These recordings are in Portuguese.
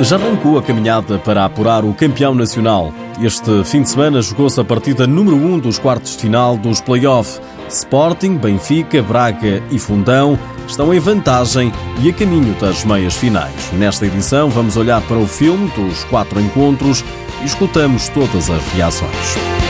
Já arrancou a caminhada para apurar o campeão nacional. Este fim de semana jogou-se a partida número 1 um dos quartos de final dos play-off. Sporting, Benfica, Braga e Fundão estão em vantagem e a caminho das meias finais. Nesta edição vamos olhar para o filme dos quatro encontros e escutamos todas as reações.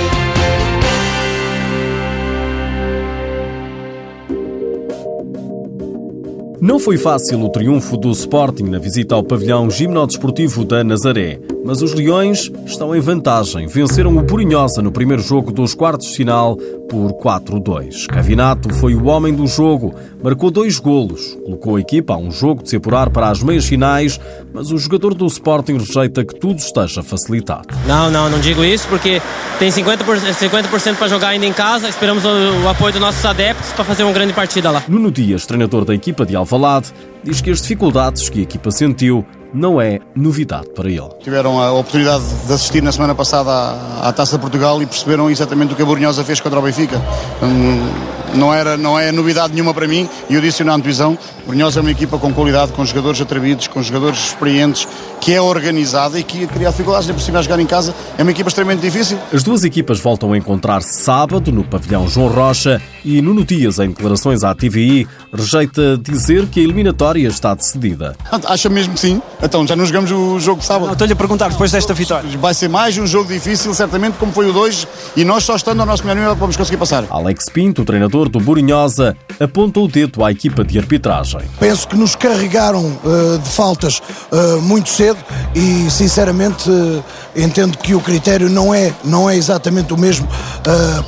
Não foi fácil o triunfo do Sporting na visita ao pavilhão gimnodesportivo da Nazaré, mas os Leões estão em vantagem. Venceram o Burinhosa no primeiro jogo dos quartos de final por 4-2. Cavinato foi o homem do jogo, marcou dois golos, colocou a equipa a um jogo de se apurar para as meias finais, mas o jogador do Sporting rejeita que tudo esteja facilitado. Não, não, não digo isso porque tem 50%, 50 para jogar ainda em casa, esperamos o, o apoio dos nossos adeptos para fazer uma grande partida lá. Nuno Dias, treinador da equipa de Alvalade, diz que as dificuldades que a equipa sentiu não é novidade para ele. Tiveram a oportunidade de assistir na semana passada à, à Taça de Portugal e perceberam exatamente o que a Borinhosa fez contra o Benfica. Hum, não, era, não é novidade nenhuma para mim e eu disse na antevisão, Borinhosa é uma equipa com qualidade, com jogadores atrevidos, com jogadores experientes, que é organizada e que cria dificuldades, nem por cima a jogar em casa, é uma equipa extremamente difícil. As duas equipas voltam a encontrar-se sábado no pavilhão João Rocha e Nuno Dias, em declarações à TVI, rejeita dizer que a eliminatória está decidida. Acha mesmo que sim? Então, já não jogamos o jogo de sábado. Estou-lhe a perguntar, depois desta vitória. Vai ser mais um jogo difícil, certamente, como foi o 2, e nós só estando ao nosso melhor nível vamos conseguir passar. Alex Pinto, o treinador do Burinhosa, apontou o dedo à equipa de arbitragem. Penso que nos carregaram uh, de faltas uh, muito cedo e, sinceramente, uh, entendo que o critério não é, não é exatamente o mesmo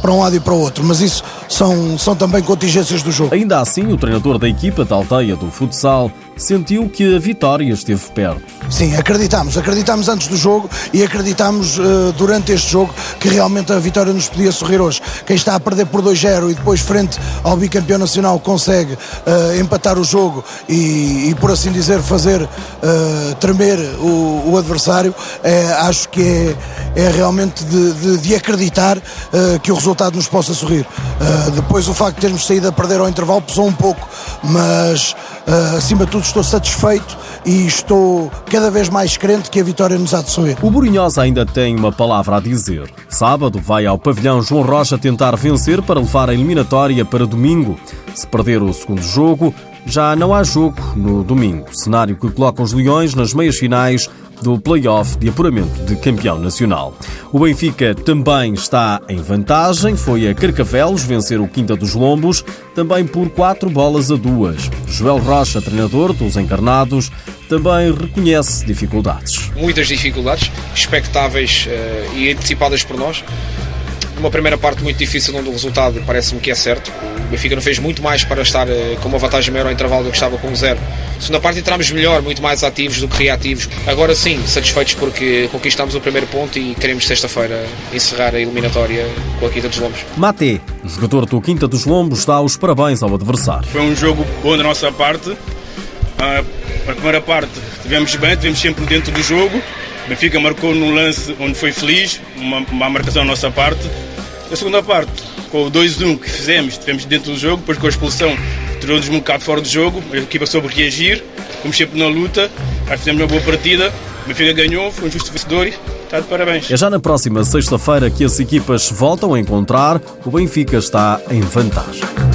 para um lado e para o outro, mas isso são, são também contingências do jogo. Ainda assim, o treinador da equipa da aldeia do futsal sentiu que a vitória esteve perto. Sim, acreditamos. Acreditamos antes do jogo e acreditamos uh, durante este jogo que realmente a vitória nos podia sorrir hoje. Quem está a perder por 2-0 e depois, frente ao bicampeão nacional, consegue uh, empatar o jogo e, e, por assim dizer, fazer uh, tremer o, o adversário, acho que é, é realmente de, de, de acreditar que o resultado nos possa sorrir. depois, o facto de termos saído a perder ao intervalo pesou um pouco, mas acima de tudo, estou satisfeito e estou cada vez mais crente que a vitória nos há de sorrir. O Burinhosa ainda tem uma palavra a dizer. Sábado vai ao pavilhão João Rocha tentar vencer para levar a eliminatória para domingo. Se perder o segundo jogo, já não há jogo no domingo, cenário que coloca os Leões nas meias finais do play-off de apuramento de campeão nacional. O Benfica também está em vantagem, foi a Carcavelos vencer o Quinta dos Lombos, também por quatro bolas a duas. Joel Rocha, treinador dos encarnados, também reconhece dificuldades. Muitas dificuldades, expectáveis uh, e antecipadas por nós uma primeira parte muito difícil onde o resultado parece-me que é certo. O Benfica não fez muito mais para estar uh, com uma vantagem maior ao intervalo do que estava com zero. Segunda parte entramos melhor, muito mais ativos do que reativos. Agora sim, satisfeitos porque conquistamos o primeiro ponto e queremos sexta-feira encerrar a eliminatória com a Quinta dos Lombos. Mate, jogador do Quinta dos Lombos, dá os parabéns ao adversário. Foi um jogo bom da nossa parte. Ah, a primeira parte tivemos bem, tivemos sempre dentro do jogo. Benfica marcou num lance onde foi feliz, uma, uma marcação da nossa parte. A segunda parte, com o 2-1 que fizemos, estivemos dentro do jogo, depois com a expulsão, tirou-nos um bocado fora do jogo, a equipa soube reagir, como sempre na luta, aí fizemos uma boa partida, o Benfica ganhou, foi um justo vencedor está de parabéns. É já na próxima sexta-feira que as equipas voltam a encontrar, o Benfica está em vantagem.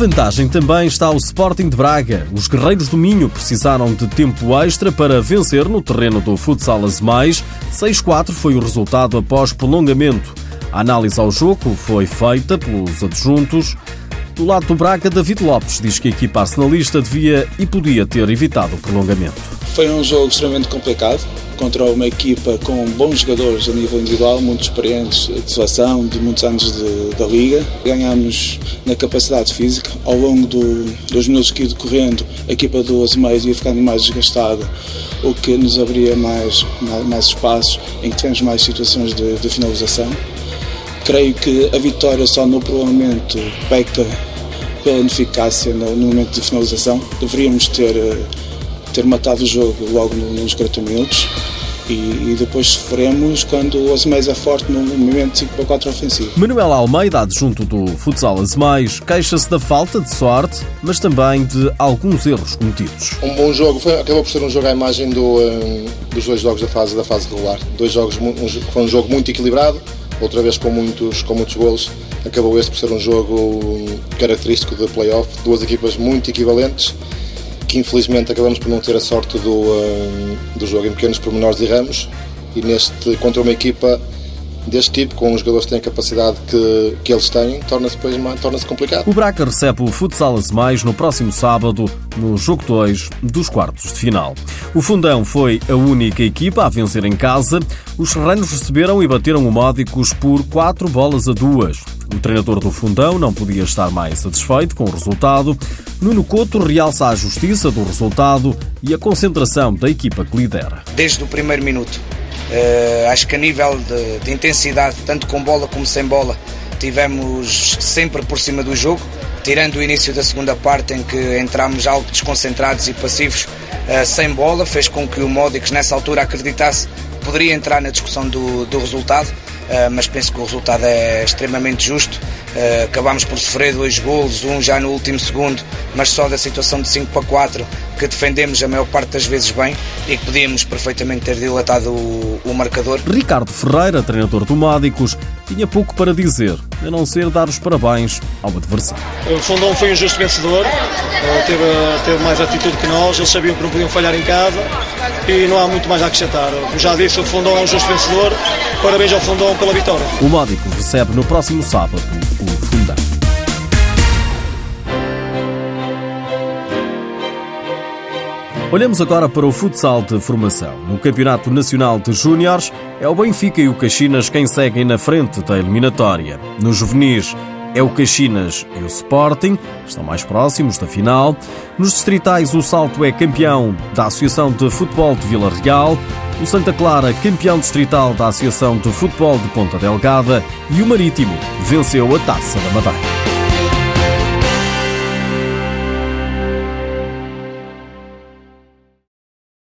Vantagem também está o Sporting de Braga. Os guerreiros do Minho precisaram de tempo extra para vencer no terreno do Futsal Mais. 6-4 foi o resultado após prolongamento. A análise ao jogo foi feita pelos adjuntos. Do lado do Braga, David Lopes diz que a equipa arsenalista devia e podia ter evitado o prolongamento. Foi um jogo extremamente complicado contra uma equipa com bons jogadores a nível individual, muito experientes de seleção, de muitos anos de, da liga. Ganhámos na capacidade física. Ao longo do, dos minutos que ia decorrendo, a equipa do Azemais ia ficando mais desgastada, o que nos abria mais, mais, mais espaços, em que tivemos mais situações de, de finalização. Creio que a vitória só no prolongamento peca pela ineficácia no, no momento de finalização. Deveríamos ter, ter matado o jogo logo nos 40 minutos e, e, depois sofremos quando o Azemais é forte no movimento 5 para 4 ofensivo. Manuel Almeida, adjunto do futsal Azemais, queixa-se da falta de sorte, mas também de alguns erros cometidos. Um bom jogo, foi, acabou por ser um jogo à imagem do, um, dos dois jogos da fase, da fase regular. Dois jogos, um, foi um jogo muito equilibrado, outra vez com muitos, com muitos golos. Acabou este por ser um jogo hum, característico de playoff, duas equipas muito equivalentes que infelizmente acabamos por não ter a sorte do, uh, do jogo em pequenos pormenores e ramos e neste contra uma equipa deste tipo, com os jogadores que têm a capacidade que, que eles têm, torna-se torna-se complicado. O Braca recebe o Futsal Mais no próximo sábado, no jogo 2 dos quartos de final. O Fundão foi a única equipa a vencer em casa. Os serranos receberam e bateram o Módicos por 4 bolas a 2. O treinador do Fundão não podia estar mais satisfeito com o resultado. Nuno Couto realça a justiça do resultado e a concentração da equipa que lidera. Desde o primeiro minuto, uh, acho que a nível de, de intensidade, tanto com bola como sem bola, tivemos sempre por cima do jogo, tirando o início da segunda parte em que entramos algo desconcentrados e passivos uh, sem bola, fez com que o Módicos nessa altura acreditasse que poderia entrar na discussão do, do resultado. Uh, mas penso que o resultado é extremamente justo. Uh, acabámos por sofrer dois golos, um já no último segundo, mas só da situação de 5 para 4, que defendemos a maior parte das vezes bem e que podíamos perfeitamente ter dilatado o, o marcador. Ricardo Ferreira, treinador do Mádicos, tinha pouco para dizer, a não ser dar os parabéns ao adversário. O Fundão foi um justo vencedor, uh, teve, teve mais atitude que nós, eles sabiam que não podiam falhar em casa e não há muito mais a acrescentar. Como já disse, o Fundão é um justo vencedor, parabéns ao Fundão pela vitória. O Módico recebe no próximo sábado o Fundão. Olhamos agora para o futsal de formação. No Campeonato Nacional de Júniores, é o Benfica e o Caxinas quem seguem na frente da eliminatória. Nos juvenis, é o Caxinas e o Sporting, estão mais próximos da final. Nos distritais, o Salto é campeão da Associação de Futebol de Vila Real, o Santa Clara, campeão distrital da Associação de Futebol de Ponta Delgada e o Marítimo venceu a Taça da Madeira.